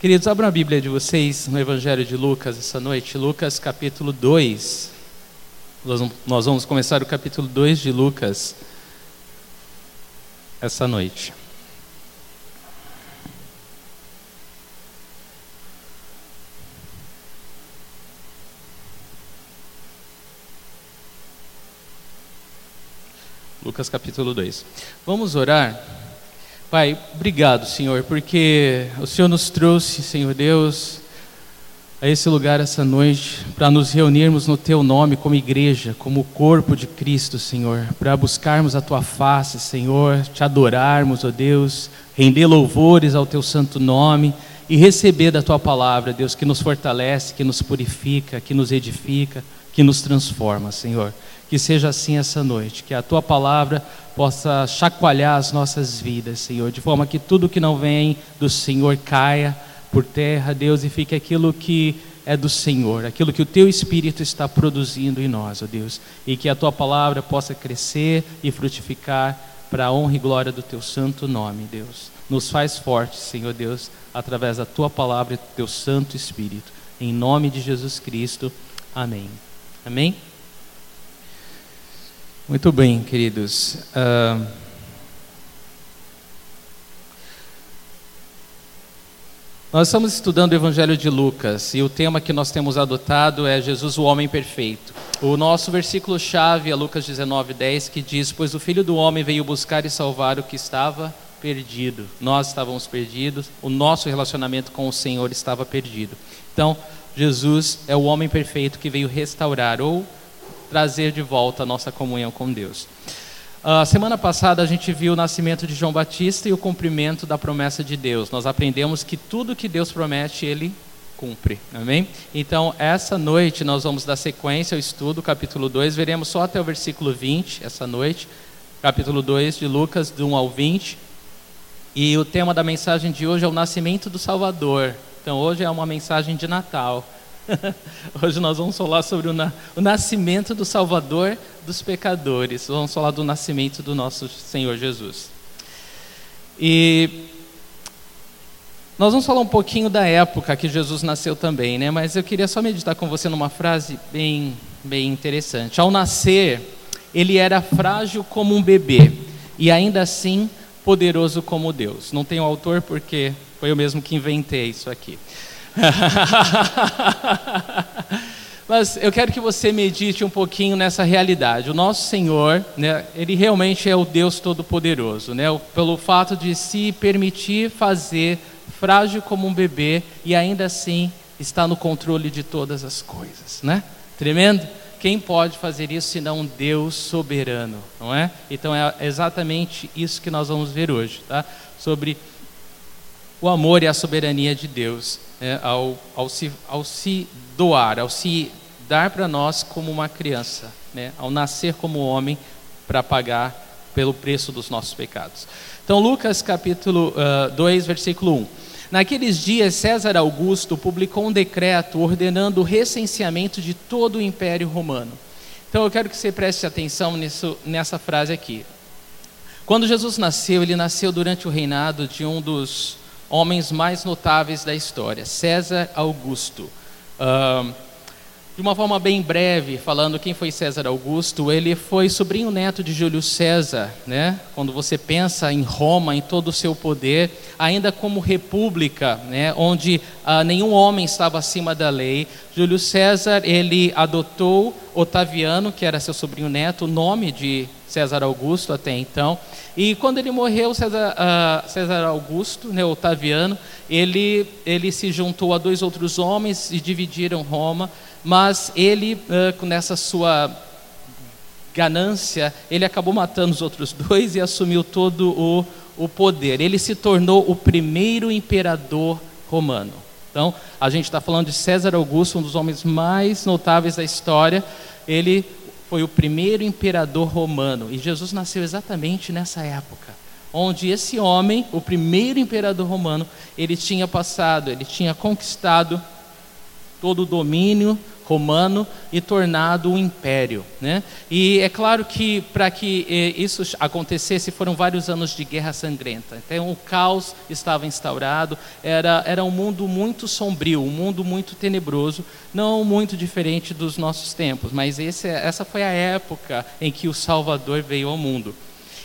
Queridos, abram a Bíblia de vocês no Evangelho de Lucas essa noite, Lucas capítulo 2. Nós vamos começar o capítulo 2 de Lucas essa noite. Lucas capítulo 2. Vamos orar. Pai, obrigado, Senhor, porque o Senhor nos trouxe, Senhor Deus, a esse lugar essa noite para nos reunirmos no Teu nome como igreja, como corpo de Cristo, Senhor, para buscarmos a Tua face, Senhor, te adorarmos, ó Deus, render louvores ao Teu santo nome e receber da Tua palavra, Deus, que nos fortalece, que nos purifica, que nos edifica, que nos transforma, Senhor. Que seja assim essa noite, que a tua palavra possa chacoalhar as nossas vidas, Senhor, de forma que tudo que não vem do Senhor caia por terra, Deus, e fique aquilo que é do Senhor, aquilo que o teu Espírito está produzindo em nós, ó Deus, e que a tua palavra possa crescer e frutificar para a honra e glória do teu santo nome, Deus. Nos faz fortes, Senhor Deus, através da tua palavra e do teu Santo Espírito. Em nome de Jesus Cristo. Amém. Amém. Muito bem, queridos. Uh, nós estamos estudando o Evangelho de Lucas e o tema que nós temos adotado é Jesus, o homem perfeito. O nosso versículo-chave é Lucas 19, 10, que diz: Pois o filho do homem veio buscar e salvar o que estava perdido. Nós estávamos perdidos, o nosso relacionamento com o Senhor estava perdido. Então, Jesus é o homem perfeito que veio restaurar ou trazer de volta a nossa comunhão com Deus. A uh, semana passada a gente viu o nascimento de João Batista e o cumprimento da promessa de Deus. Nós aprendemos que tudo que Deus promete, ele cumpre. Amém? Então, essa noite nós vamos dar sequência ao estudo, capítulo 2. Veremos só até o versículo 20 essa noite. Capítulo 2 de Lucas, do 1 ao 20. E o tema da mensagem de hoje é o nascimento do Salvador. Então, hoje é uma mensagem de Natal. Hoje nós vamos falar sobre o, na, o, nascimento do Salvador dos pecadores. Vamos falar do nascimento do nosso Senhor Jesus. E nós vamos falar um pouquinho da época que Jesus nasceu também, né? Mas eu queria só meditar com você numa frase bem, bem interessante. Ao nascer, ele era frágil como um bebê e ainda assim poderoso como Deus. Não tenho autor porque foi eu mesmo que inventei isso aqui. Mas eu quero que você medite um pouquinho nessa realidade. O nosso Senhor, né, ele realmente é o Deus Todo-Poderoso, né, pelo fato de se permitir fazer frágil como um bebê e ainda assim está no controle de todas as coisas, né? Tremendo. Quem pode fazer isso senão um Deus soberano, não é? Então é exatamente isso que nós vamos ver hoje, tá? Sobre o amor e a soberania de Deus é, ao, ao, se, ao se doar, ao se dar para nós como uma criança, né, ao nascer como homem para pagar pelo preço dos nossos pecados. Então, Lucas capítulo uh, 2, versículo 1. Naqueles dias, César Augusto publicou um decreto ordenando o recenseamento de todo o Império Romano. Então, eu quero que você preste atenção nisso, nessa frase aqui. Quando Jesus nasceu, ele nasceu durante o reinado de um dos homens mais notáveis da história, César Augusto. Uh, de uma forma bem breve, falando quem foi César Augusto, ele foi sobrinho neto de Júlio César, né? Quando você pensa em Roma, em todo o seu poder, ainda como república, né? Onde uh, nenhum homem estava acima da lei, Júlio César ele adotou Otaviano, que era seu sobrinho neto, o nome de César Augusto até então. E quando ele morreu, César, uh, César Augusto, né, Otaviano, ele, ele se juntou a dois outros homens e dividiram Roma mas ele, uh, nessa sua ganância, ele acabou matando os outros dois e assumiu todo o, o poder. Ele se tornou o primeiro imperador romano. Então, a gente está falando de César Augusto, um dos homens mais notáveis da história. Ele foi o primeiro imperador romano. E Jesus nasceu exatamente nessa época, onde esse homem, o primeiro imperador romano, ele tinha passado, ele tinha conquistado todo o domínio romano e tornado um império. Né? E é claro que para que eh, isso acontecesse foram vários anos de guerra sangrenta. Então o caos estava instaurado, era, era um mundo muito sombrio, um mundo muito tenebroso, não muito diferente dos nossos tempos, mas esse, essa foi a época em que o Salvador veio ao mundo.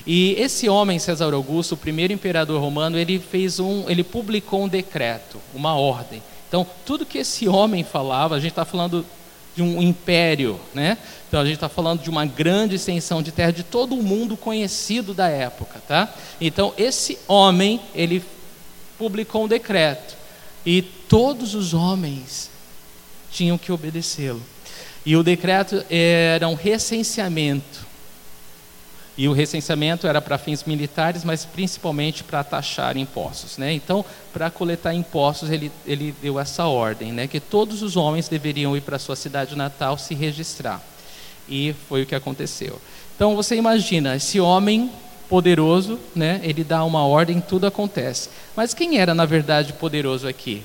E esse homem, César Augusto, o primeiro imperador romano, ele fez um, ele publicou um decreto, uma ordem. Então, tudo que esse homem falava, a gente está falando de um império, né? Então a gente está falando de uma grande extensão de terra de todo o mundo conhecido da época, tá? Então esse homem ele publicou um decreto e todos os homens tinham que obedecê-lo. E o decreto era um recenseamento e o recenseamento era para fins militares, mas principalmente para taxar impostos. Né? Então, para coletar impostos, ele, ele deu essa ordem, né? que todos os homens deveriam ir para sua cidade natal se registrar. E foi o que aconteceu. Então, você imagina, esse homem poderoso, né? ele dá uma ordem, tudo acontece. Mas quem era, na verdade, poderoso aqui?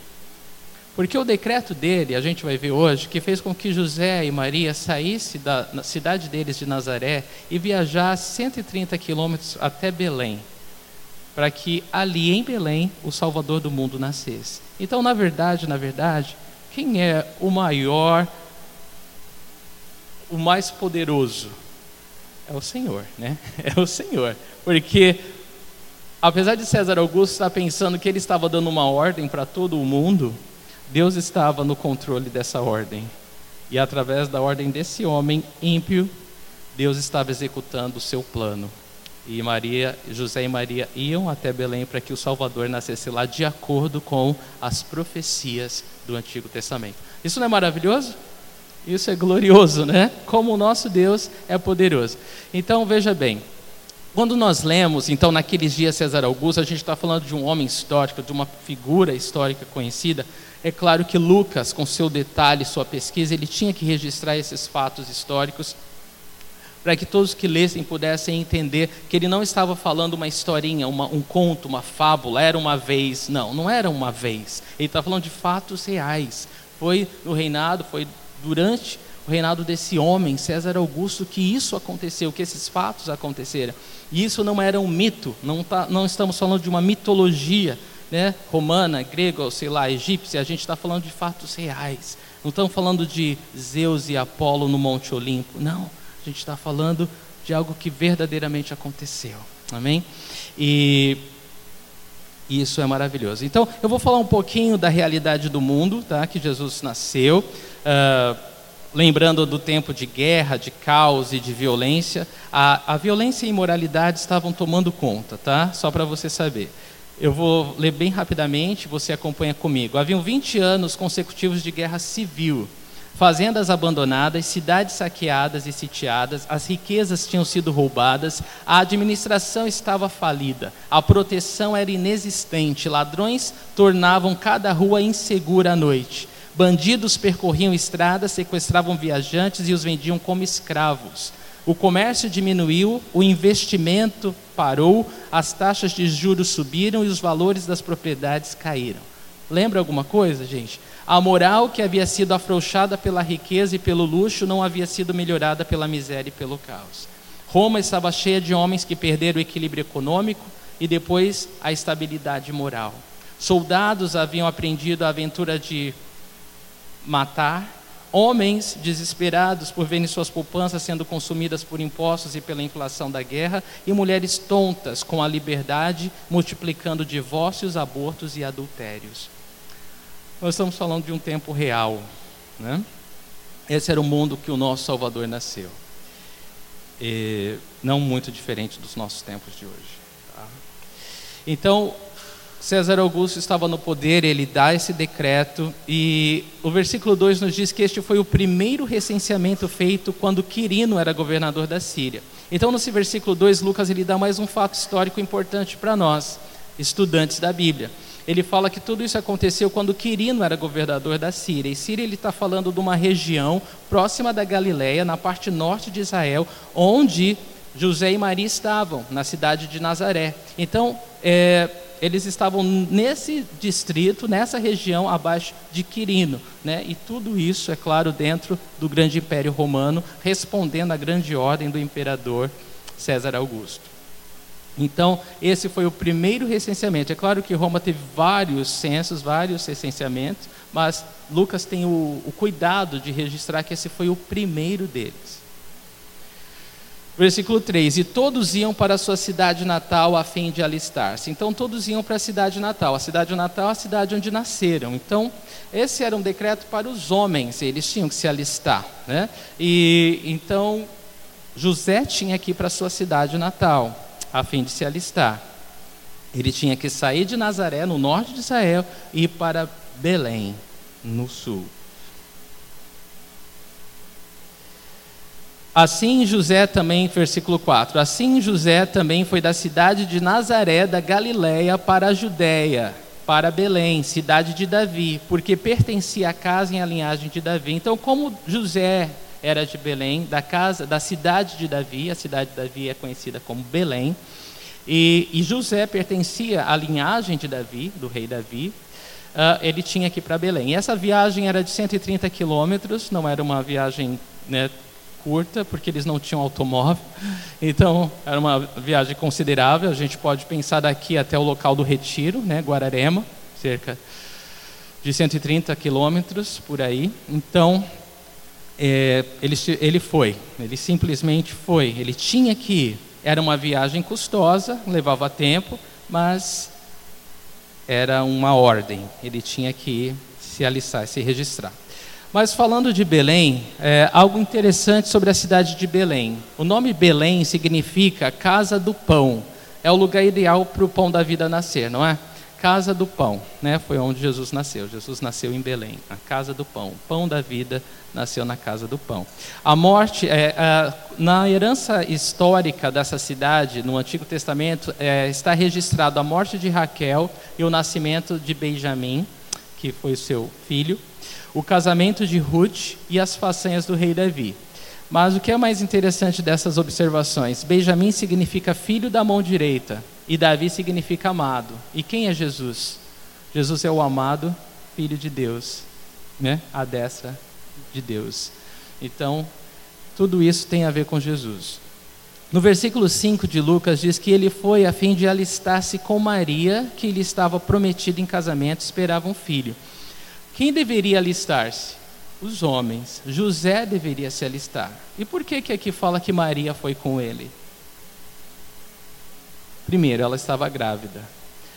Porque o decreto dele, a gente vai ver hoje, que fez com que José e Maria saíssem da cidade deles de Nazaré e viajassem 130 quilômetros até Belém, para que ali em Belém o Salvador do mundo nascesse. Então, na verdade, na verdade, quem é o maior, o mais poderoso? É o Senhor, né? É o Senhor. Porque apesar de César Augusto estar pensando que ele estava dando uma ordem para todo o mundo, Deus estava no controle dessa ordem. E através da ordem desse homem ímpio, Deus estava executando o seu plano. E Maria, José e Maria iam até Belém para que o Salvador nascesse lá de acordo com as profecias do Antigo Testamento. Isso não é maravilhoso? Isso é glorioso, né? Como o nosso Deus é poderoso. Então veja bem, quando nós lemos, então, naqueles dias César Augusto, a gente está falando de um homem histórico, de uma figura histórica conhecida, é claro que Lucas, com seu detalhe, sua pesquisa, ele tinha que registrar esses fatos históricos para que todos que lessem pudessem entender que ele não estava falando uma historinha, uma, um conto, uma fábula, era uma vez. Não, não era uma vez. Ele está falando de fatos reais. Foi no reinado, foi durante o reinado desse homem, César Augusto, que isso aconteceu, que esses fatos aconteceram. E isso não era um mito, não, tá, não estamos falando de uma mitologia né, romana, grega, ou sei lá, egípcia, a gente está falando de fatos reais. Não estamos falando de Zeus e Apolo no Monte Olimpo. Não, a gente está falando de algo que verdadeiramente aconteceu. Amém? E isso é maravilhoso. Então, eu vou falar um pouquinho da realidade do mundo, tá? Que Jesus nasceu. Uh, lembrando do tempo de guerra, de caos e de violência, a, a violência e a imoralidade estavam tomando conta, tá? Só para você saber. Eu vou ler bem rapidamente, você acompanha comigo. Haviam 20 anos consecutivos de guerra civil, fazendas abandonadas, cidades saqueadas e sitiadas, as riquezas tinham sido roubadas, a administração estava falida, a proteção era inexistente, ladrões tornavam cada rua insegura à noite. Bandidos percorriam estradas, sequestravam viajantes e os vendiam como escravos. O comércio diminuiu, o investimento parou, as taxas de juros subiram e os valores das propriedades caíram. Lembra alguma coisa, gente? A moral que havia sido afrouxada pela riqueza e pelo luxo não havia sido melhorada pela miséria e pelo caos. Roma estava cheia de homens que perderam o equilíbrio econômico e depois a estabilidade moral. Soldados haviam aprendido a aventura de matar Homens desesperados por verem suas poupanças sendo consumidas por impostos e pela inflação da guerra, e mulheres tontas com a liberdade multiplicando divórcios, abortos e adultérios. Nós estamos falando de um tempo real. Né? Esse era o mundo que o nosso Salvador nasceu. E não muito diferente dos nossos tempos de hoje. Tá? Então, César Augusto estava no poder, ele dá esse decreto, e o versículo 2 nos diz que este foi o primeiro recenseamento feito quando Quirino era governador da Síria. Então, nesse versículo 2, Lucas ele dá mais um fato histórico importante para nós, estudantes da Bíblia. Ele fala que tudo isso aconteceu quando Quirino era governador da Síria. E Síria ele está falando de uma região próxima da Galiléia, na parte norte de Israel, onde José e Maria estavam, na cidade de Nazaré. Então, é, eles estavam nesse distrito, nessa região abaixo de Quirino, né? E tudo isso, é claro, dentro do grande Império Romano, respondendo à grande ordem do imperador César Augusto. Então, esse foi o primeiro recenseamento. É claro que Roma teve vários censos, vários recenseamentos, mas Lucas tem o, o cuidado de registrar que esse foi o primeiro deles. Versículo 3: E todos iam para a sua cidade natal a fim de alistar-se. Então, todos iam para a cidade natal. A cidade natal é a cidade onde nasceram. Então, esse era um decreto para os homens, eles tinham que se alistar. Né? E então, José tinha que ir para a sua cidade natal a fim de se alistar. Ele tinha que sair de Nazaré, no norte de Israel, e ir para Belém, no sul. Assim José também, versículo 4, assim José também foi da cidade de Nazaré da Galiléia para a Judéia, para Belém, cidade de Davi, porque pertencia à casa e à linhagem de Davi. Então, como José era de Belém, da casa, da cidade de Davi. A cidade de Davi é conhecida como Belém. E, e José pertencia à linhagem de Davi, do rei Davi. Uh, ele tinha que ir para Belém. E essa viagem era de 130 quilômetros, não era uma viagem né, curta, porque eles não tinham automóvel. Então, era uma viagem considerável. A gente pode pensar daqui até o local do retiro, né, Guararema, cerca de 130 quilômetros por aí. Então, é, ele, ele foi, ele simplesmente foi, ele tinha que ir. Era uma viagem custosa, levava tempo, mas era uma ordem, ele tinha que ir se alistar, se registrar. Mas falando de Belém, é, algo interessante sobre a cidade de Belém. O nome Belém significa casa do pão. É o lugar ideal para o pão da vida nascer, não é? Casa do pão, né? Foi onde Jesus nasceu. Jesus nasceu em Belém, a casa do pão, o pão da vida nasceu na casa do pão. A morte, é, é, na herança histórica dessa cidade, no Antigo Testamento, é, está registrado a morte de Raquel e o nascimento de Benjamim, que foi seu filho, o casamento de Ruth e as façanhas do rei Davi. Mas o que é mais interessante dessas observações? Benjamim significa filho da mão direita e Davi significa amado. E quem é Jesus? Jesus é o amado filho de Deus, né? A destra de Deus. Então, tudo isso tem a ver com Jesus. No versículo 5 de Lucas diz que ele foi a fim de alistar-se com Maria, que lhe estava prometida em casamento, esperava um filho. Quem deveria alistar-se? Os homens. José deveria se alistar. E por que que aqui fala que Maria foi com ele? Primeiro, ela estava grávida.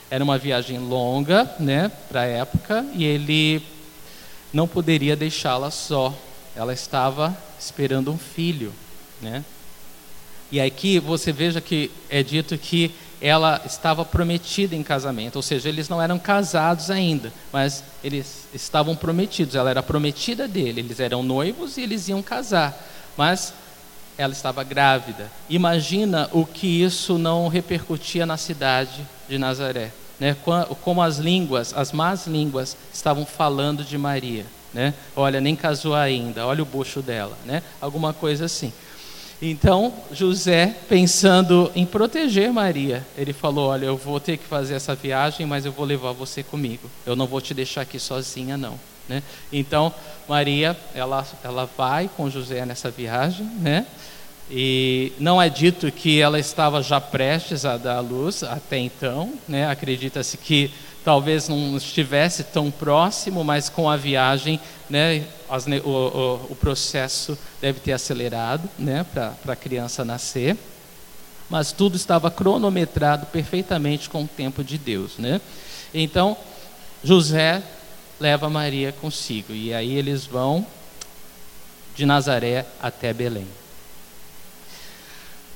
Era uma viagem longa, né, para a época, e ele não poderia deixá-la só. Ela estava esperando um filho, né? E aqui você veja que é dito que ela estava prometida em casamento, ou seja, eles não eram casados ainda, mas eles estavam prometidos. Ela era prometida dele, eles eram noivos e eles iam casar, mas ela estava grávida. Imagina o que isso não repercutia na cidade de Nazaré né, como as línguas, as más línguas, estavam falando de Maria. Né? Olha, nem casou ainda, olha o bucho dela, né? alguma coisa assim. Então, José, pensando em proteger Maria, ele falou: Olha, eu vou ter que fazer essa viagem, mas eu vou levar você comigo. Eu não vou te deixar aqui sozinha, não. Né? Então, Maria, ela, ela vai com José nessa viagem, né? E não é dito que ela estava já prestes a dar à luz até então, né? Acredita-se que talvez não estivesse tão próximo, mas com a viagem, né, as, o, o, o, processo deve ter acelerado, né, para a criança nascer. Mas tudo estava cronometrado perfeitamente com o tempo de Deus, né? Então José leva Maria consigo e aí eles vão de Nazaré até Belém.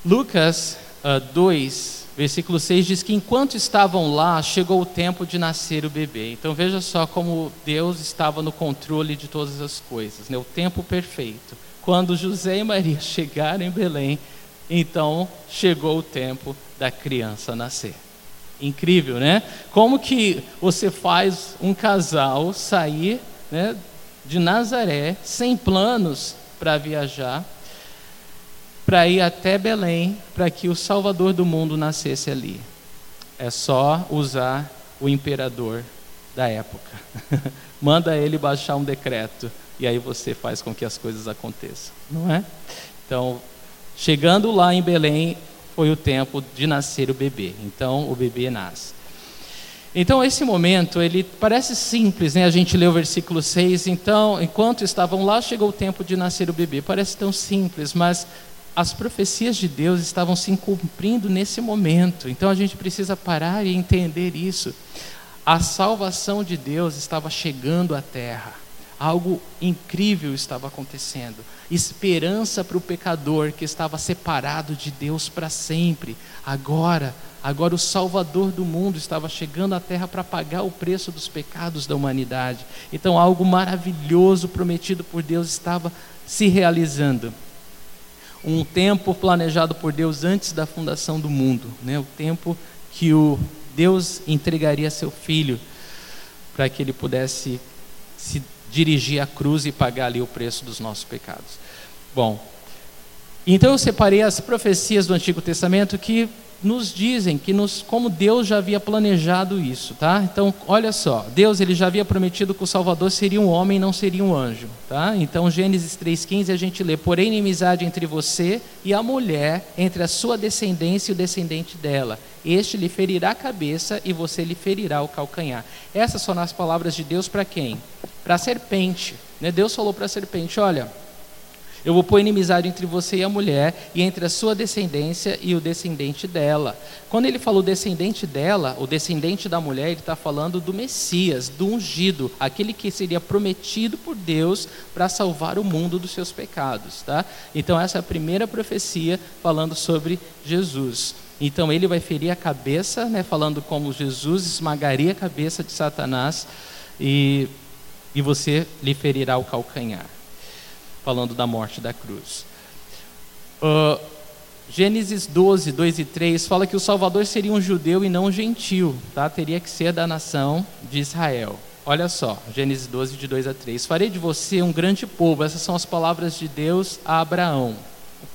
Lucas uh, ah, 2, versículo 6 diz que enquanto estavam lá, chegou o tempo de nascer o bebê. Então veja só como Deus estava no controle de todas as coisas, né? o tempo perfeito. Quando José e Maria chegaram em Belém, então chegou o tempo da criança nascer. Incrível, né? Como que você faz um casal sair né, de Nazaré sem planos para viajar? Para ir até Belém, para que o Salvador do mundo nascesse ali. É só usar o imperador da época. Manda ele baixar um decreto e aí você faz com que as coisas aconteçam, não é? Então, chegando lá em Belém, foi o tempo de nascer o bebê. Então, o bebê nasce. Então, esse momento, ele parece simples, né? A gente lê o versículo 6, então, enquanto estavam lá, chegou o tempo de nascer o bebê. Parece tão simples, mas as profecias de Deus estavam se cumprindo nesse momento. Então, a gente precisa parar e entender isso. A salvação de Deus estava chegando à terra. Algo incrível estava acontecendo. Esperança para o pecador que estava separado de Deus para sempre. Agora, agora o Salvador do mundo estava chegando à terra para pagar o preço dos pecados da humanidade. Então, algo maravilhoso prometido por Deus estava se realizando. Um tempo planejado por Deus antes da fundação do mundo, né? O tempo que o Deus entregaria seu filho para que ele pudesse se dirigir à cruz e pagar ali o preço dos nossos pecados. Bom, então eu separei as profecias do Antigo Testamento que nos dizem que nos, como Deus já havia planejado isso, tá? Então, olha só, Deus ele já havia prometido que o Salvador seria um homem, não seria um anjo, tá? Então, Gênesis 3:15 a gente lê: "Porém inimizade entre você e a mulher, entre a sua descendência e o descendente dela. Este lhe ferirá a cabeça e você lhe ferirá o calcanhar." Essas são as palavras de Deus para quem? Para a serpente, né? Deus falou para a serpente: "Olha, eu vou pôr inimizade entre você e a mulher, e entre a sua descendência e o descendente dela. Quando ele falou descendente dela, o descendente da mulher, ele está falando do Messias, do ungido, aquele que seria prometido por Deus para salvar o mundo dos seus pecados. Tá? Então, essa é a primeira profecia falando sobre Jesus. Então, ele vai ferir a cabeça, né, falando como Jesus esmagaria a cabeça de Satanás, e, e você lhe ferirá o calcanhar falando da morte da cruz. Uh, Gênesis 12, 2 e 3 fala que o Salvador seria um judeu e não um gentil, tá? teria que ser da nação de Israel. Olha só, Gênesis 12, de 2 a 3. Farei de você um grande povo, essas são as palavras de Deus a Abraão,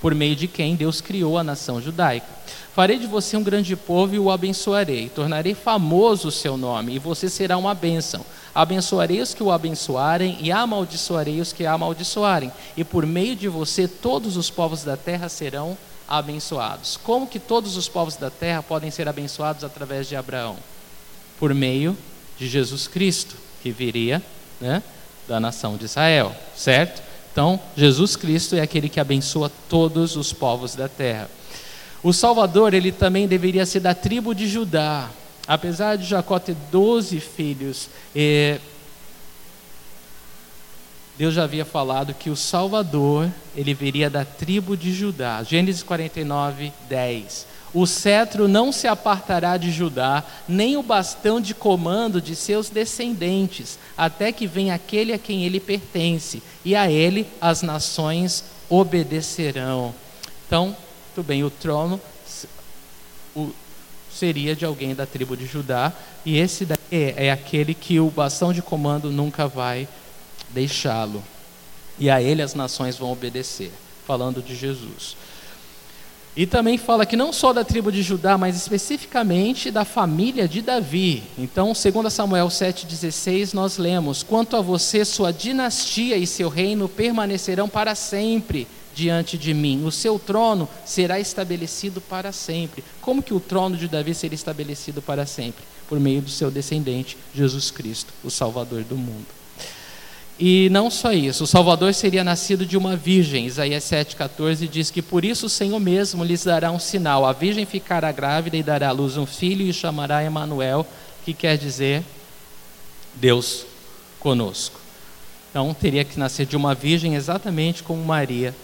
por meio de quem Deus criou a nação judaica. Farei de você um grande povo e o abençoarei. Tornarei famoso o seu nome e você será uma bênção. Abençoarei os que o abençoarem e amaldiçoarei os que amaldiçoarem. E por meio de você todos os povos da terra serão abençoados. Como que todos os povos da terra podem ser abençoados através de Abraão? Por meio de Jesus Cristo, que viria né, da nação de Israel, certo? Então, Jesus Cristo é aquele que abençoa todos os povos da terra. O Salvador, ele também deveria ser da tribo de Judá. Apesar de Jacó ter 12 filhos, eh, Deus já havia falado que o Salvador, ele viria da tribo de Judá. Gênesis 49, 10. O cetro não se apartará de Judá, nem o bastão de comando de seus descendentes, até que venha aquele a quem ele pertence, e a ele as nações obedecerão. Então, muito bem, o trono seria de alguém da tribo de Judá, e esse daí é, é aquele que o bastão de comando nunca vai deixá-lo. E a ele as nações vão obedecer, falando de Jesus. E também fala que não só da tribo de Judá, mas especificamente da família de Davi. Então, segundo Samuel 7,16, nós lemos: Quanto a você, sua dinastia e seu reino permanecerão para sempre diante de mim. O seu trono será estabelecido para sempre. Como que o trono de Davi seria estabelecido para sempre? Por meio do seu descendente, Jesus Cristo, o Salvador do mundo. E não só isso, o Salvador seria nascido de uma virgem. Isaías 7,14 diz que por isso o Senhor mesmo lhes dará um sinal. A virgem ficará grávida e dará à luz um filho e chamará Emanuel, que quer dizer Deus conosco. Então teria que nascer de uma virgem exatamente como Maria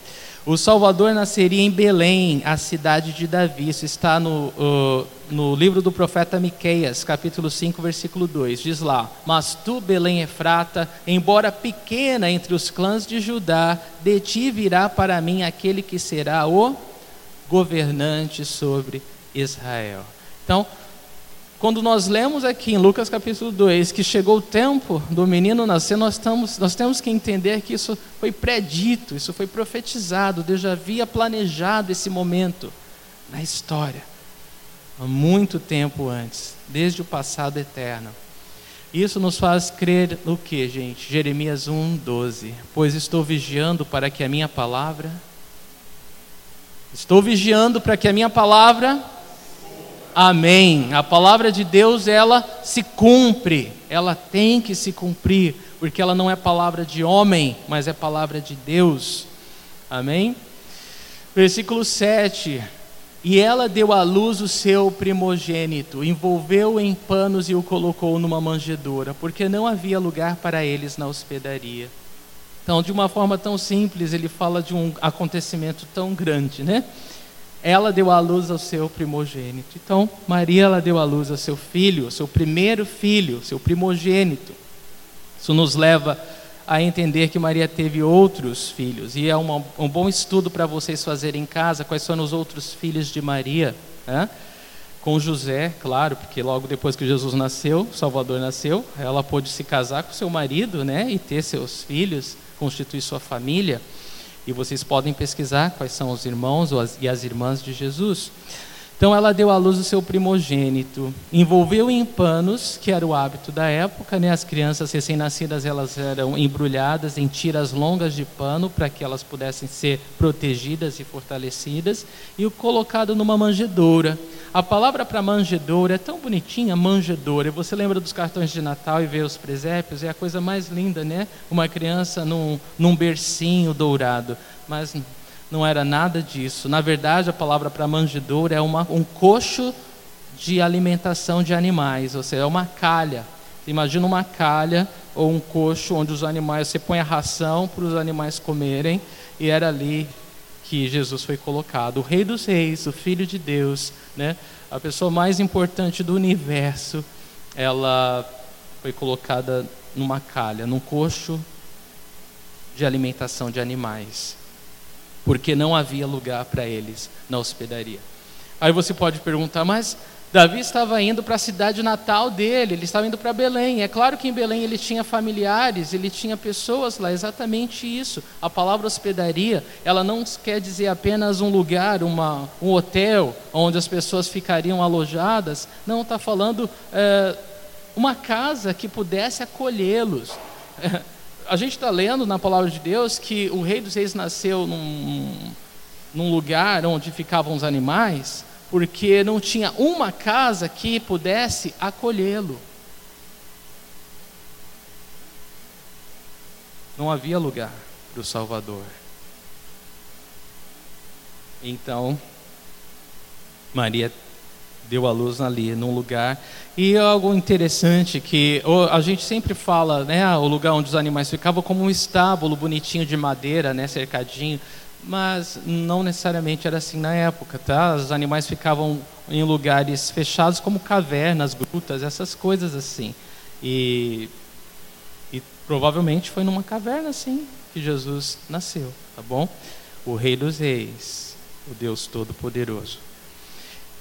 o Salvador nasceria em Belém, a cidade de Davi. Isso está no, uh, no livro do profeta Miqueias, capítulo 5, versículo 2. Diz lá: Mas tu, Belém Efrata, embora pequena entre os clãs de Judá, de ti virá para mim aquele que será o governante sobre Israel. Então, quando nós lemos aqui em Lucas capítulo 2 que chegou o tempo do menino nascer, nós, estamos, nós temos que entender que isso foi predito, isso foi profetizado, Deus já havia planejado esse momento na história. há muito tempo antes, desde o passado eterno. Isso nos faz crer no que, gente? Jeremias 1, 12. Pois estou vigiando para que a minha palavra. Estou vigiando para que a minha palavra. Amém. A palavra de Deus, ela se cumpre. Ela tem que se cumprir. Porque ela não é palavra de homem, mas é palavra de Deus. Amém? Versículo 7. E ela deu à luz o seu primogênito, envolveu-o em panos e o colocou numa manjedoura, porque não havia lugar para eles na hospedaria. Então, de uma forma tão simples, ele fala de um acontecimento tão grande, né? Ela deu à luz ao seu primogênito. Então, Maria ela deu à luz ao seu filho, seu primeiro filho, seu primogênito. Isso nos leva a entender que Maria teve outros filhos. E é uma, um bom estudo para vocês fazerem em casa quais são os outros filhos de Maria. Né? Com José, claro, porque logo depois que Jesus nasceu, Salvador nasceu, ela pôde se casar com seu marido né? e ter seus filhos, constituir sua família. E vocês podem pesquisar quais são os irmãos e as irmãs de Jesus. Então ela deu à luz o seu primogênito, envolveu em panos, que era o hábito da época, né? As crianças recém-nascidas elas eram embrulhadas em tiras longas de pano para que elas pudessem ser protegidas e fortalecidas, e o colocado numa manjedoura. A palavra para manjedoura é tão bonitinha, manjedoura. Você lembra dos cartões de Natal e vê os presépios? É a coisa mais linda, né? Uma criança num, num bercinho dourado. Mas não era nada disso. Na verdade, a palavra para manjedoura é uma, um coxo de alimentação de animais, ou seja, é uma calha. Imagina uma calha ou um coxo onde os animais, você põe a ração para os animais comerem, e era ali que Jesus foi colocado. O Rei dos Reis, o Filho de Deus, né? a pessoa mais importante do universo, ela foi colocada numa calha, num coxo de alimentação de animais porque não havia lugar para eles na hospedaria. Aí você pode perguntar, mas Davi estava indo para a cidade natal dele, ele estava indo para Belém. É claro que em Belém ele tinha familiares, ele tinha pessoas lá, exatamente isso. A palavra hospedaria, ela não quer dizer apenas um lugar, uma, um hotel, onde as pessoas ficariam alojadas. Não, está falando é, uma casa que pudesse acolhê-los. a gente está lendo na palavra de Deus que o rei dos reis nasceu num, num lugar onde ficavam os animais, porque não tinha uma casa que pudesse acolhê-lo. Não havia lugar para o Salvador. Então, Maria deu a luz ali, num lugar. E algo interessante que a gente sempre fala, né, o lugar onde os animais ficavam como um estábulo bonitinho de madeira, né, cercadinho, mas não necessariamente era assim na época, tá? Os animais ficavam em lugares fechados como cavernas, grutas, essas coisas assim. E, e provavelmente foi numa caverna assim que Jesus nasceu, tá bom? O Rei dos Reis, o Deus Todo-Poderoso.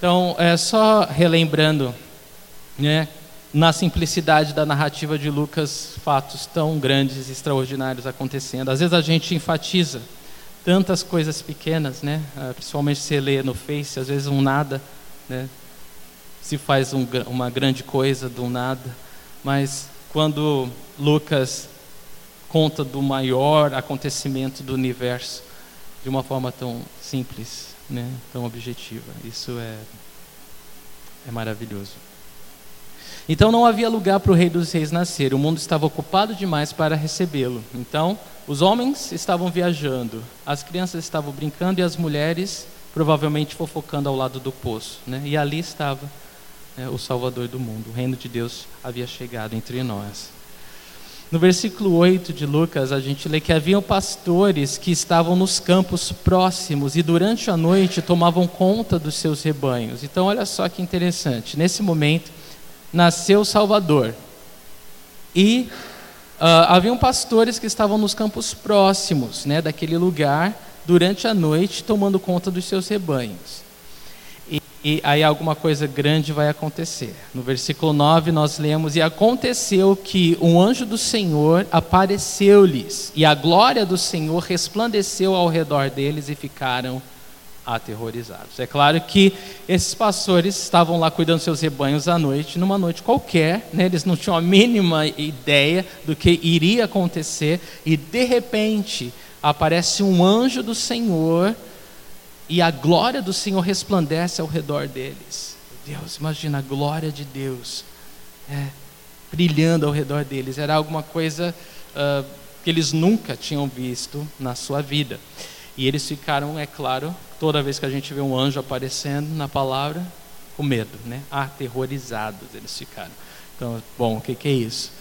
Então, é só relembrando, né, na simplicidade da narrativa de Lucas, fatos tão grandes e extraordinários acontecendo. Às vezes a gente enfatiza tantas coisas pequenas, né? Ah, principalmente se lê no Face, às vezes um nada, né? se faz um, uma grande coisa do nada, mas quando Lucas conta do maior acontecimento do universo de uma forma tão simples, né, tão objetiva. Isso é, é maravilhoso. Então não havia lugar para o Rei dos Reis nascer, o mundo estava ocupado demais para recebê-lo. Então, os homens estavam viajando, as crianças estavam brincando e as mulheres provavelmente fofocando ao lado do poço. Né? E ali estava né, o Salvador do mundo, o reino de Deus havia chegado entre nós. No versículo 8 de Lucas, a gente lê que haviam pastores que estavam nos campos próximos e durante a noite tomavam conta dos seus rebanhos. Então, olha só que interessante. Nesse momento, nasceu o Salvador. E uh, haviam pastores que estavam nos campos próximos né, daquele lugar durante a noite, tomando conta dos seus rebanhos e aí alguma coisa grande vai acontecer. No versículo 9 nós lemos: E aconteceu que um anjo do Senhor apareceu-lhes, e a glória do Senhor resplandeceu ao redor deles e ficaram aterrorizados. É claro que esses pastores estavam lá cuidando seus rebanhos à noite, numa noite qualquer, né? eles não tinham a mínima ideia do que iria acontecer, e de repente aparece um anjo do Senhor e a glória do Senhor resplandece ao redor deles. Deus, imagina a glória de Deus é, brilhando ao redor deles, era alguma coisa uh, que eles nunca tinham visto na sua vida. E eles ficaram, é claro, toda vez que a gente vê um anjo aparecendo na palavra, com medo, né? aterrorizados eles ficaram. Então, bom, o que, que é isso?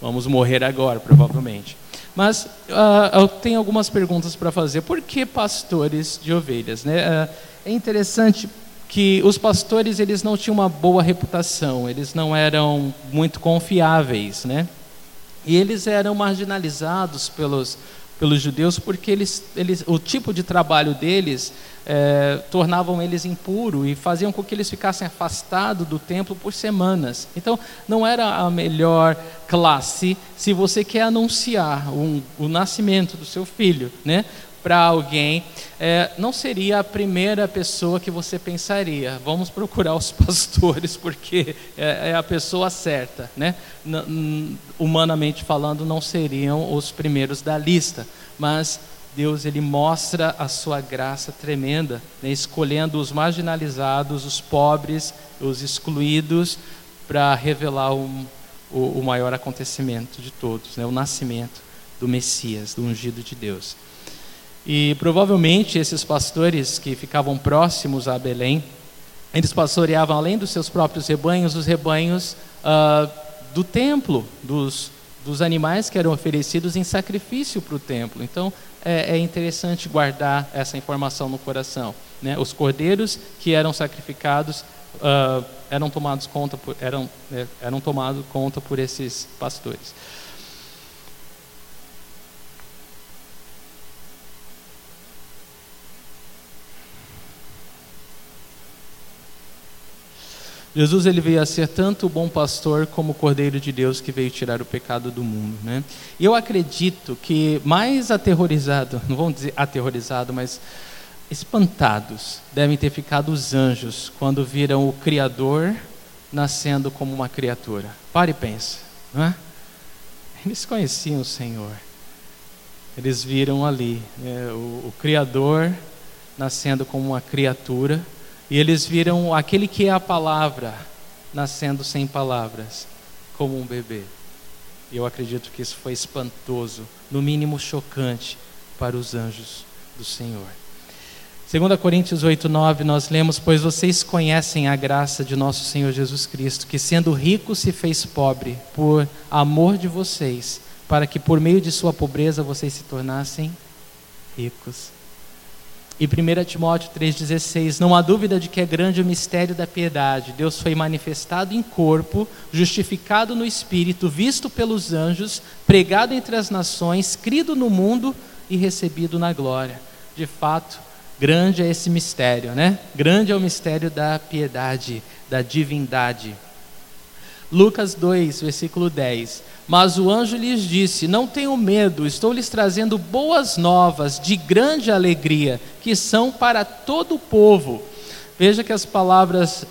Vamos morrer agora, provavelmente. Mas uh, eu tenho algumas perguntas para fazer. Por que pastores de ovelhas? Né? Uh, é interessante que os pastores eles não tinham uma boa reputação, eles não eram muito confiáveis, né? E eles eram marginalizados pelos pelos judeus porque eles, eles, o tipo de trabalho deles é, tornavam eles impuros e faziam com que eles ficassem afastados do templo por semanas. Então, não era a melhor classe se você quer anunciar um, o nascimento do seu filho, né? Para alguém, é, não seria a primeira pessoa que você pensaria. Vamos procurar os pastores, porque é, é a pessoa certa. Né? N humanamente falando, não seriam os primeiros da lista, mas Deus ele mostra a sua graça tremenda, né? escolhendo os marginalizados, os pobres, os excluídos, para revelar o, o, o, maior acontecimento de todos, né? o nascimento do Messias, do ungido de Deus. E provavelmente esses pastores que ficavam próximos a Belém, eles pastoreavam além dos seus próprios rebanhos, os rebanhos uh, do templo, dos, dos animais que eram oferecidos em sacrifício para o templo. Então é, é, interessante guardar essa informação no coração. Né? Os cordeiros que eram sacrificados uh, eram tomados conta por, eram, é, eram tomados conta por esses pastores. Jesus ele veio a ser tanto o bom pastor como o cordeiro de Deus que veio tirar o pecado do mundo, né? E eu acredito que mais aterrorizado, não vamos dizer aterrorizado, mas espantados devem ter ficado os anjos quando viram o Criador nascendo como uma criatura. Pare e pense, não é? Eles conheciam o Senhor. Eles viram ali né, o, o Criador nascendo como uma criatura e eles viram aquele que é a palavra nascendo sem palavras, como um bebê. E eu acredito que isso foi espantoso, no mínimo chocante para os anjos do Senhor. 2 Coríntios 8, 9, nós lemos: Pois vocês conhecem a graça de nosso Senhor Jesus Cristo, que sendo rico se fez pobre, por amor de vocês, para que por meio de sua pobreza vocês se tornassem ricos. E 1 Timóteo 3,16: Não há dúvida de que é grande o mistério da piedade. Deus foi manifestado em corpo, justificado no espírito, visto pelos anjos, pregado entre as nações, crido no mundo e recebido na glória. De fato, grande é esse mistério, né? Grande é o mistério da piedade, da divindade. Lucas 2, versículo 10. Mas o anjo lhes disse: Não tenham medo, estou lhes trazendo boas novas de grande alegria, que são para todo o povo. Veja que as palavras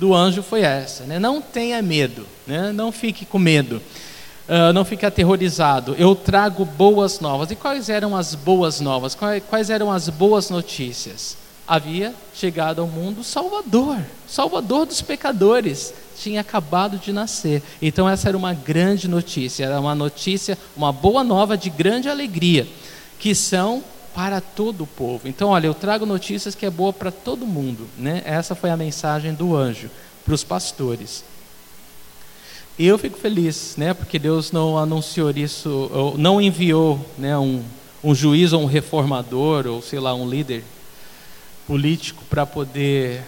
do anjo foi essa, né? Não tenha medo, né? Não fique com medo. Uh, não fique aterrorizado. Eu trago boas novas. E quais eram as boas novas? Quais eram as boas notícias? Havia chegado ao mundo o Salvador, Salvador dos pecadores tinha acabado de nascer. Então essa era uma grande notícia, era uma notícia, uma boa nova de grande alegria, que são para todo o povo. Então, olha, eu trago notícias que é boa para todo mundo, né? Essa foi a mensagem do anjo para os pastores. E eu fico feliz, né? Porque Deus não anunciou isso, não enviou, né, um, um juiz ou um reformador ou sei lá, um líder político para poder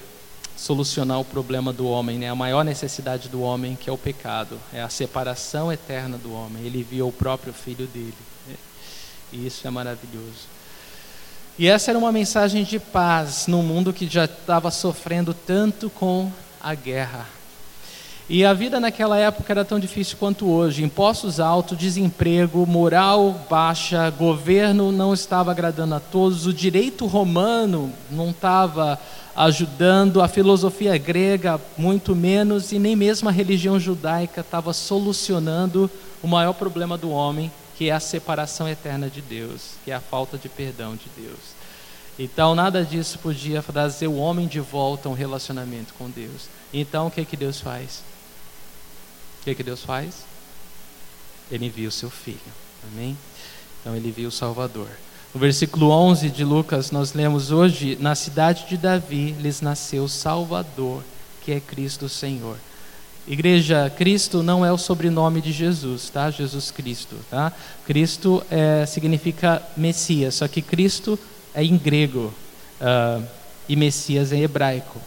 solucionar o problema do homem, né? a maior necessidade do homem, que é o pecado, é a separação eterna do homem. Ele enviou o próprio filho dele. Né? E isso é maravilhoso. E essa era uma mensagem de paz num mundo que já estava sofrendo tanto com a guerra. E a vida naquela época era tão difícil quanto hoje: impostos altos, desemprego, moral baixa, governo não estava agradando a todos, o direito romano não estava ajudando, a filosofia grega, muito menos, e nem mesmo a religião judaica estava solucionando o maior problema do homem, que é a separação eterna de Deus, que é a falta de perdão de Deus. Então, nada disso podia trazer o homem de volta a um relacionamento com Deus. Então, o que, que Deus faz? que, que Deus faz? Ele envia o seu filho. Amém? Então ele envia o Salvador. No versículo 11 de Lucas, nós lemos hoje: Na cidade de Davi lhes nasceu Salvador, que é Cristo Senhor. Igreja, Cristo não é o sobrenome de Jesus, tá? Jesus Cristo, tá? Cristo é, significa Messias, só que Cristo é em grego uh, e Messias é em hebraico.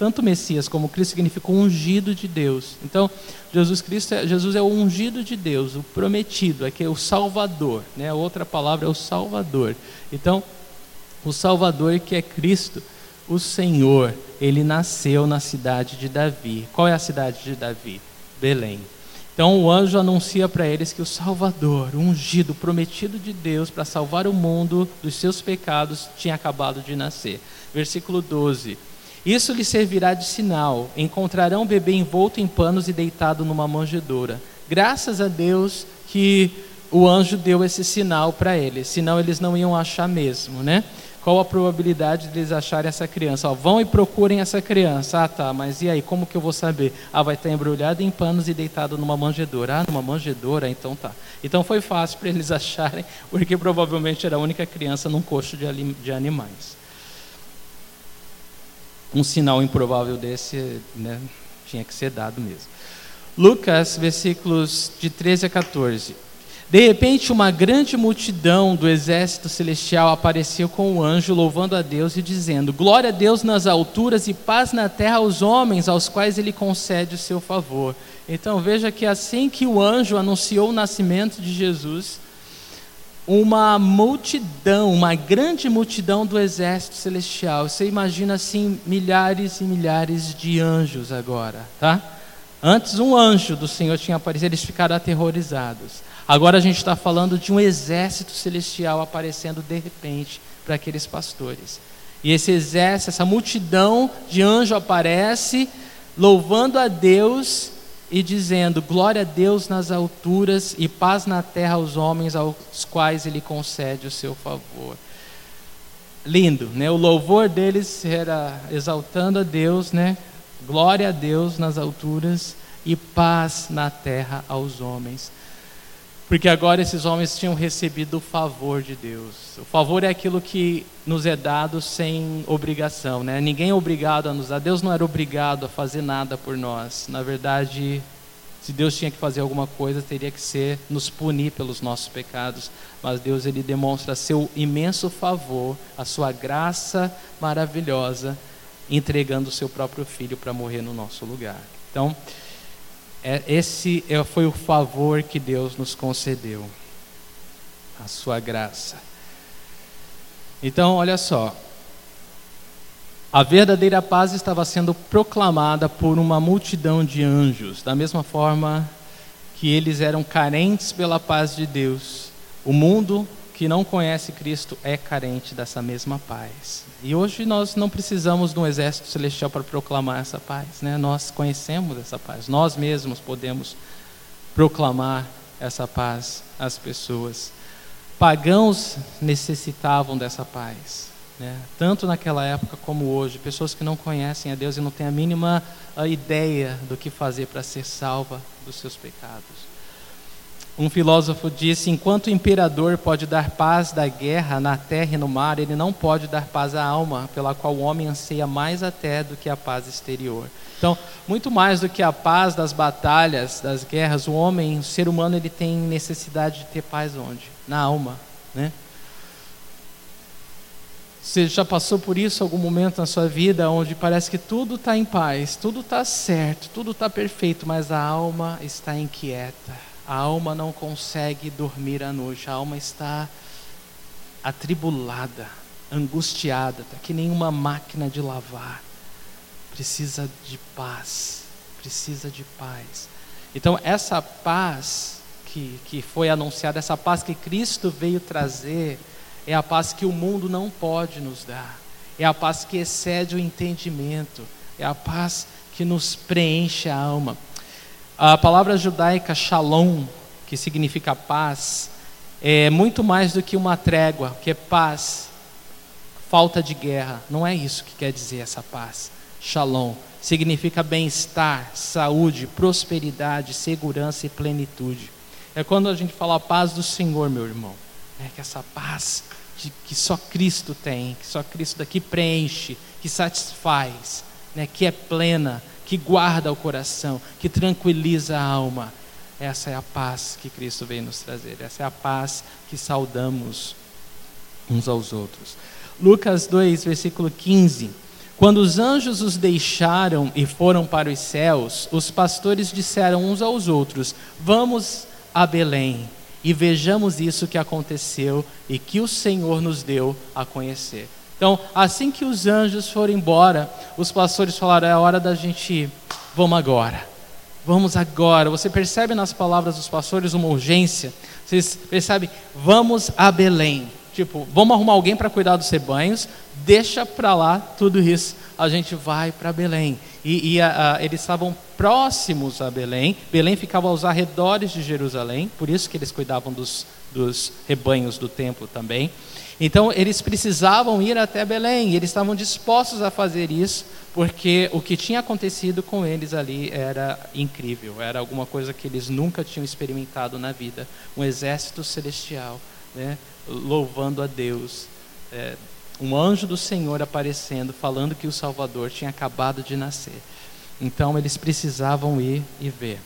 Tanto Messias como Cristo significam ungido de Deus. Então, Jesus Cristo, é, Jesus é o ungido de Deus, o prometido, é que é o Salvador, né? A outra palavra é o Salvador. Então, o Salvador que é Cristo, o Senhor, ele nasceu na cidade de Davi. Qual é a cidade de Davi? Belém. Então o anjo anuncia para eles que o Salvador, o ungido, prometido de Deus para salvar o mundo dos seus pecados, tinha acabado de nascer. Versículo 12. Isso lhe servirá de sinal. Encontrarão o bebê envolto em panos e deitado numa manjedoura. Graças a Deus que o anjo deu esse sinal para eles, senão eles não iam achar mesmo, né? Qual a probabilidade de eles acharem essa criança? Ó, vão e procurem essa criança. Ah, tá, mas e aí, como que eu vou saber? Ah, vai estar embrulhado em panos e deitado numa manjedoura. Ah, numa manjedoura, então tá. Então foi fácil para eles acharem, porque provavelmente era a única criança num coxo de, de animais um sinal improvável desse né, tinha que ser dado mesmo. Lucas, versículos de 13 a 14. De repente, uma grande multidão do exército celestial apareceu com o anjo, louvando a Deus e dizendo: Glória a Deus nas alturas e paz na terra aos homens, aos quais ele concede o seu favor. Então, veja que assim que o anjo anunciou o nascimento de Jesus, uma multidão, uma grande multidão do exército celestial. Você imagina assim milhares e milhares de anjos agora, tá? Antes um anjo do Senhor tinha aparecido, eles ficaram aterrorizados. Agora a gente está falando de um exército celestial aparecendo de repente para aqueles pastores. E esse exército, essa multidão de anjos aparece louvando a Deus e dizendo: Glória a Deus nas alturas e paz na terra aos homens aos quais Ele concede o seu favor. Lindo, né? O louvor deles era exaltando a Deus, né? Glória a Deus nas alturas e paz na terra aos homens. Porque agora esses homens tinham recebido o favor de Deus. O favor é aquilo que nos é dado sem obrigação, né? Ninguém é obrigado a nos dar. Deus não era obrigado a fazer nada por nós. Na verdade, se Deus tinha que fazer alguma coisa, teria que ser nos punir pelos nossos pecados. Mas Deus ele demonstra seu imenso favor, a sua graça maravilhosa, entregando o seu próprio filho para morrer no nosso lugar. Então, esse é, foi o favor que Deus nos concedeu, a sua graça. Então, olha só, a verdadeira paz estava sendo proclamada por uma multidão de anjos, da mesma forma que eles eram carentes pela paz de Deus. O mundo que não conhece Cristo é carente dessa mesma paz. E hoje nós não precisamos de um exército celestial para proclamar essa paz, né? Nós conhecemos essa paz. Nós mesmos podemos proclamar essa paz às pessoas. Pagãos necessitavam dessa paz, né? Tanto naquela época como hoje, pessoas que não conhecem a Deus e não têm a mínima ideia do que fazer para ser salva dos seus pecados. Um filósofo disse: enquanto o imperador pode dar paz da guerra na terra e no mar, ele não pode dar paz à alma, pela qual o homem anseia mais até do que a paz exterior. Então, muito mais do que a paz das batalhas, das guerras, o homem, o ser humano, ele tem necessidade de ter paz onde? Na alma, né? Você já passou por isso algum momento na sua vida onde parece que tudo está em paz, tudo está certo, tudo está perfeito, mas a alma está inquieta a alma não consegue dormir à noite, a alma está atribulada, angustiada, está que nem uma máquina de lavar. Precisa de paz, precisa de paz. Então, essa paz que, que foi anunciada, essa paz que Cristo veio trazer, é a paz que o mundo não pode nos dar, é a paz que excede o entendimento, é a paz que nos preenche a alma. A palavra judaica shalom, que significa paz, é muito mais do que uma trégua, que é paz, falta de guerra. Não é isso que quer dizer essa paz. Shalom significa bem-estar, saúde, prosperidade, segurança e plenitude. É quando a gente fala a paz do Senhor, meu irmão. É que essa paz de, que só Cristo tem, que só Cristo daqui preenche, que satisfaz, né, que é plena, que guarda o coração, que tranquiliza a alma. Essa é a paz que Cristo veio nos trazer. Essa é a paz que saudamos uns aos outros. Lucas 2, versículo 15. Quando os anjos os deixaram e foram para os céus, os pastores disseram uns aos outros: Vamos a Belém e vejamos isso que aconteceu e que o Senhor nos deu a conhecer. Então, assim que os anjos foram embora, os pastores falaram: é hora da gente ir, vamos agora. Vamos agora. Você percebe nas palavras dos pastores uma urgência? Vocês percebem? Vamos a Belém. Tipo, vamos arrumar alguém para cuidar dos rebanhos, deixa para lá tudo isso, a gente vai para Belém. E, e a, a, eles estavam próximos a Belém, Belém ficava aos arredores de Jerusalém, por isso que eles cuidavam dos, dos rebanhos do templo também. Então eles precisavam ir até Belém, eles estavam dispostos a fazer isso, porque o que tinha acontecido com eles ali era incrível, era alguma coisa que eles nunca tinham experimentado na vida. Um exército celestial, né, louvando a Deus, é, um anjo do Senhor aparecendo, falando que o Salvador tinha acabado de nascer. Então eles precisavam ir e ver.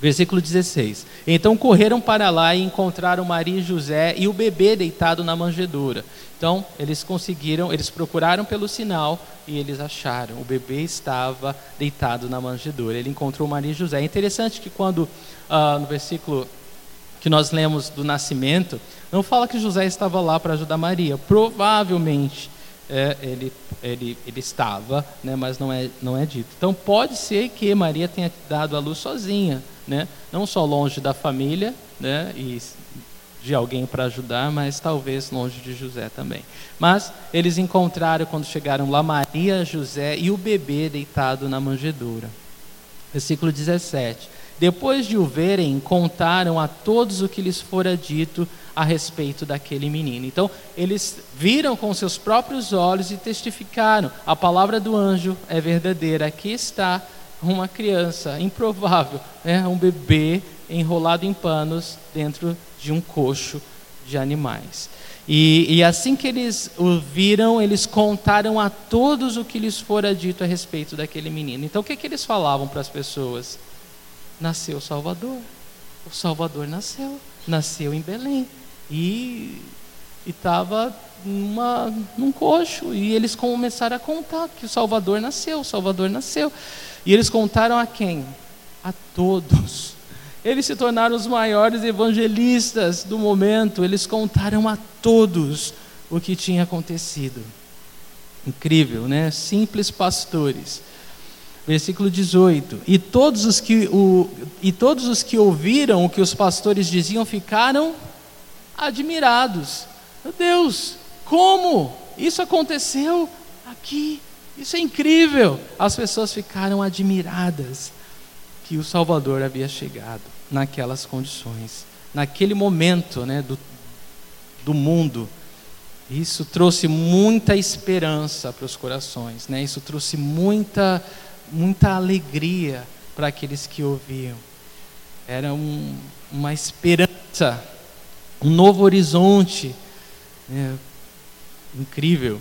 Versículo 16: Então correram para lá e encontraram Maria e José e o bebê deitado na manjedoura. Então eles conseguiram, eles procuraram pelo sinal e eles acharam. O bebê estava deitado na manjedoura. Ele encontrou Maria e José. É interessante que quando, ah, no versículo que nós lemos do nascimento, não fala que José estava lá para ajudar Maria. Provavelmente é, ele, ele, ele estava, né, mas não é, não é dito. Então pode ser que Maria tenha dado a luz sozinha, né, não só longe da família né, e de alguém para ajudar, mas talvez longe de José também. Mas eles encontraram, quando chegaram lá, Maria, José e o bebê deitado na manjedoura. Versículo 17. Depois de o verem, contaram a todos o que lhes fora dito a respeito daquele menino. Então, eles viram com seus próprios olhos e testificaram: a palavra do anjo é verdadeira. Aqui está uma criança improvável, né? um bebê enrolado em panos dentro de um coxo de animais. E, e, assim que eles o viram, eles contaram a todos o que lhes fora dito a respeito daquele menino. Então, o que, que eles falavam para as pessoas? Nasceu o Salvador. O Salvador nasceu, nasceu em Belém. E estava num coxo. E eles começaram a contar que o Salvador nasceu, o Salvador nasceu. E eles contaram a quem? A todos. Eles se tornaram os maiores evangelistas do momento. Eles contaram a todos o que tinha acontecido. Incrível, né? Simples pastores Versículo 18: e todos, os que o, e todos os que ouviram o que os pastores diziam ficaram admirados. Meu Deus, como isso aconteceu aqui? Isso é incrível. As pessoas ficaram admiradas que o Salvador havia chegado naquelas condições, naquele momento né, do, do mundo. Isso trouxe muita esperança para os corações, né? isso trouxe muita muita alegria para aqueles que ouviam. Era um, uma esperança, um novo horizonte. Né? Incrível.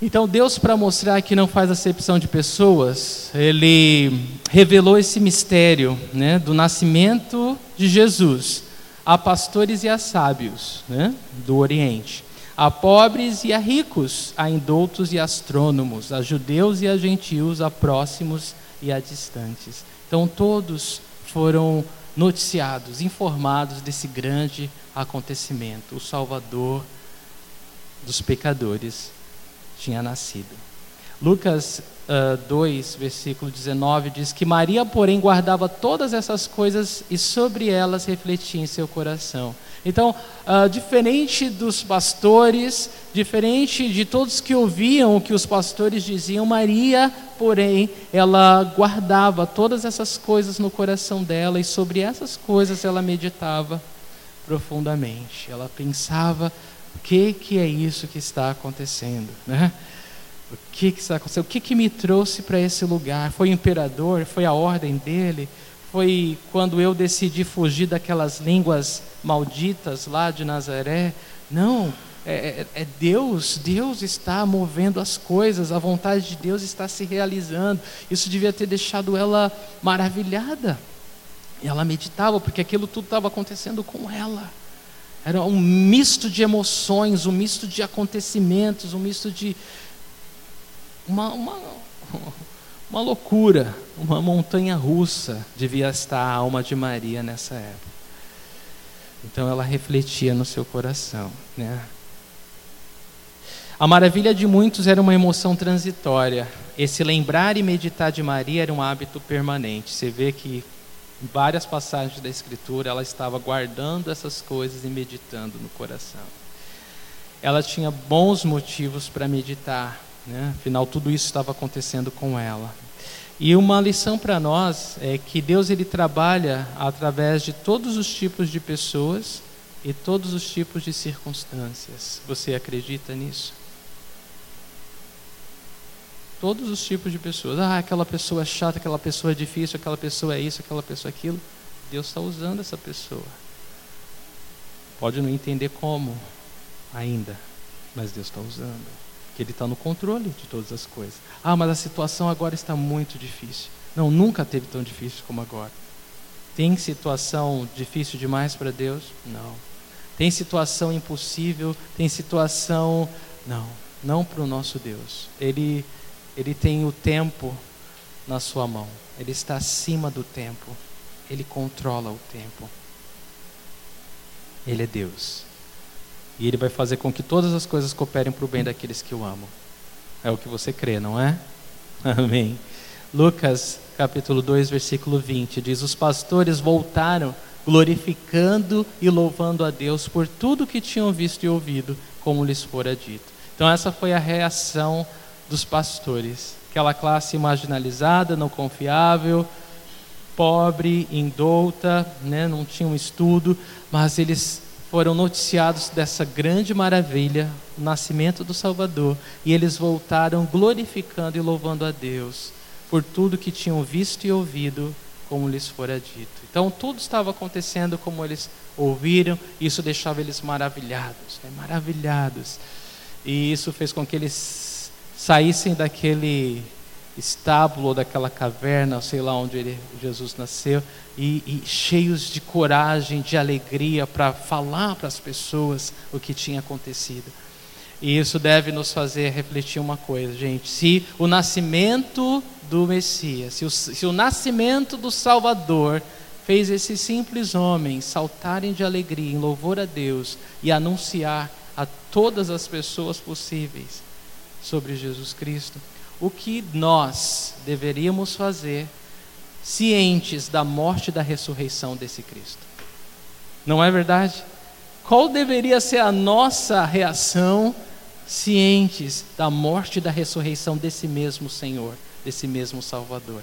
Então, Deus, para mostrar que não faz acepção de pessoas, Ele revelou esse mistério né, do nascimento de Jesus a pastores e a sábios né, do Oriente a pobres e a ricos, a indoutos e astrônomos, a judeus e a gentios, a próximos e a distantes. Então todos foram noticiados, informados desse grande acontecimento. O Salvador dos pecadores tinha nascido. Lucas uh, 2, versículo 19, diz que Maria, porém, guardava todas essas coisas e sobre elas refletia em seu coração. Então, uh, diferente dos pastores, diferente de todos que ouviam o que os pastores diziam, Maria, porém, ela guardava todas essas coisas no coração dela e sobre essas coisas ela meditava profundamente. Ela pensava: o que, que é isso que está acontecendo? Né? O que, que está acontecendo? O que, que me trouxe para esse lugar? Foi o imperador? Foi a ordem dele? Foi quando eu decidi fugir daquelas línguas malditas lá de Nazaré? Não, é, é, é, Deus, Deus está movendo as coisas, a vontade de Deus está se realizando. Isso devia ter deixado ela maravilhada. E ela meditava, porque aquilo tudo estava acontecendo com ela. Era um misto de emoções, um misto de acontecimentos, um misto de. Uma, uma, uma loucura, uma montanha russa devia estar a alma de Maria nessa época. Então ela refletia no seu coração. Né? A maravilha de muitos era uma emoção transitória. Esse lembrar e meditar de Maria era um hábito permanente. Você vê que em várias passagens da Escritura ela estava guardando essas coisas e meditando no coração. Ela tinha bons motivos para meditar, né? afinal, tudo isso estava acontecendo com ela. E uma lição para nós é que Deus ele trabalha através de todos os tipos de pessoas e todos os tipos de circunstâncias. Você acredita nisso? Todos os tipos de pessoas. Ah, aquela pessoa é chata, aquela pessoa é difícil, aquela pessoa é isso, aquela pessoa é aquilo. Deus está usando essa pessoa. Pode não entender como ainda, mas Deus está usando que Ele está no controle de todas as coisas. Ah, mas a situação agora está muito difícil. Não, nunca teve tão difícil como agora. Tem situação difícil demais para Deus? Não. Tem situação impossível? Tem situação. Não, não para o nosso Deus. Ele, ele tem o tempo na sua mão. Ele está acima do tempo. Ele controla o tempo. Ele é Deus. E Ele vai fazer com que todas as coisas cooperem para o bem daqueles que o amam. É o que você crê, não é? Amém. Lucas capítulo 2, versículo 20 diz: Os pastores voltaram glorificando e louvando a Deus por tudo que tinham visto e ouvido, como lhes fora dito. Então, essa foi a reação dos pastores. Aquela classe marginalizada, não confiável, pobre, indouta, né, não tinham estudo, mas eles foram noticiados dessa grande maravilha, o nascimento do Salvador, e eles voltaram glorificando e louvando a Deus por tudo que tinham visto e ouvido, como lhes fora dito. Então tudo estava acontecendo como eles ouviram, e isso deixava eles maravilhados, né? maravilhados. E isso fez com que eles saíssem daquele estábulo, daquela caverna, sei lá onde ele, Jesus nasceu, e, e cheios de coragem, de alegria para falar para as pessoas o que tinha acontecido. E isso deve nos fazer refletir uma coisa, gente: se o nascimento do Messias, se o, se o nascimento do Salvador fez esses simples homens saltarem de alegria em louvor a Deus e anunciar a todas as pessoas possíveis sobre Jesus Cristo, o que nós deveríamos fazer, cientes da morte e da ressurreição desse Cristo. Não é verdade? Qual deveria ser a nossa reação, cientes da morte e da ressurreição desse mesmo Senhor, desse mesmo Salvador?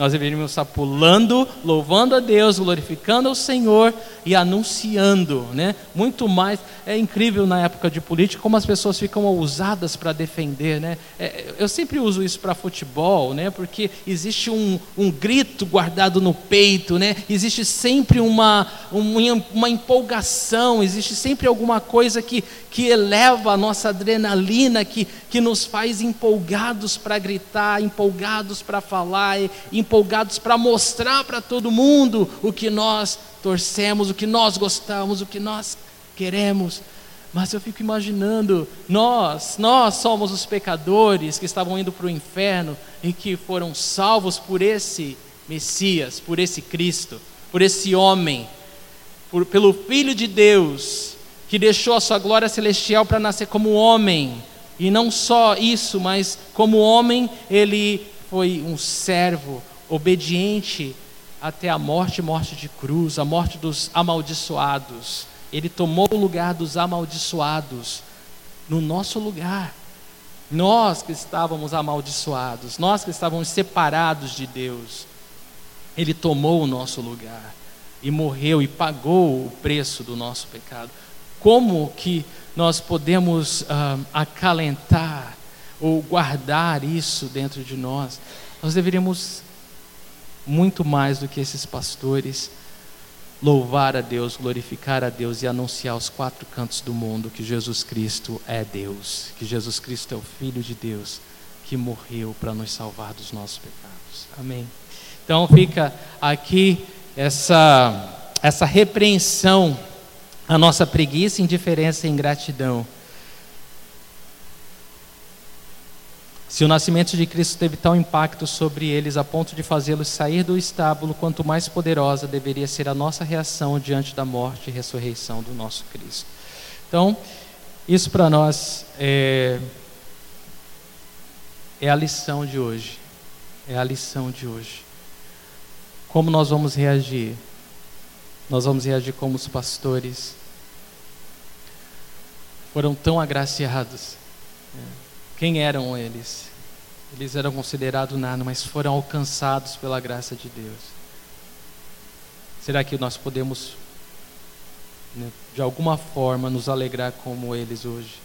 Nós deveríamos estar pulando, louvando a Deus, glorificando ao Senhor e anunciando, né? Muito mais. É incrível na época de política como as pessoas ficam ousadas para defender, né? É, eu sempre uso isso para futebol, né? Porque existe um, um grito guardado no peito, né? Existe sempre uma, uma, uma empolgação, existe sempre alguma coisa que, que eleva a nossa adrenalina, que, que nos faz empolgados para gritar, empolgados para falar, empolgados para mostrar para todo mundo o que nós torcemos, o que nós gostamos, o que nós queremos. Mas eu fico imaginando, nós, nós somos os pecadores que estavam indo para o inferno e que foram salvos por esse Messias, por esse Cristo, por esse homem, por, pelo Filho de Deus, que deixou a sua glória celestial para nascer como homem, E não só isso, mas como homem, ele foi um servo obediente até a morte morte de cruz, a morte dos amaldiçoados. Ele tomou o lugar dos amaldiçoados no nosso lugar. Nós que estávamos amaldiçoados, nós que estávamos separados de Deus, Ele tomou o nosso lugar e morreu e pagou o preço do nosso pecado. Como que nós podemos ah, acalentar ou guardar isso dentro de nós? Nós deveríamos, muito mais do que esses pastores, louvar a Deus, glorificar a Deus e anunciar aos quatro cantos do mundo que Jesus Cristo é Deus, que Jesus Cristo é o Filho de Deus que morreu para nos salvar dos nossos pecados. Amém. Então fica aqui essa essa repreensão à nossa preguiça, indiferença e ingratidão. Se o nascimento de Cristo teve tal impacto sobre eles a ponto de fazê-los sair do estábulo, quanto mais poderosa deveria ser a nossa reação diante da morte e ressurreição do nosso Cristo. Então, isso para nós é, é a lição de hoje. É a lição de hoje. Como nós vamos reagir? Nós vamos reagir como os pastores foram tão agraciados. Quem eram eles? Eles eram considerados nada, mas foram alcançados pela graça de Deus. Será que nós podemos, né, de alguma forma, nos alegrar como eles hoje?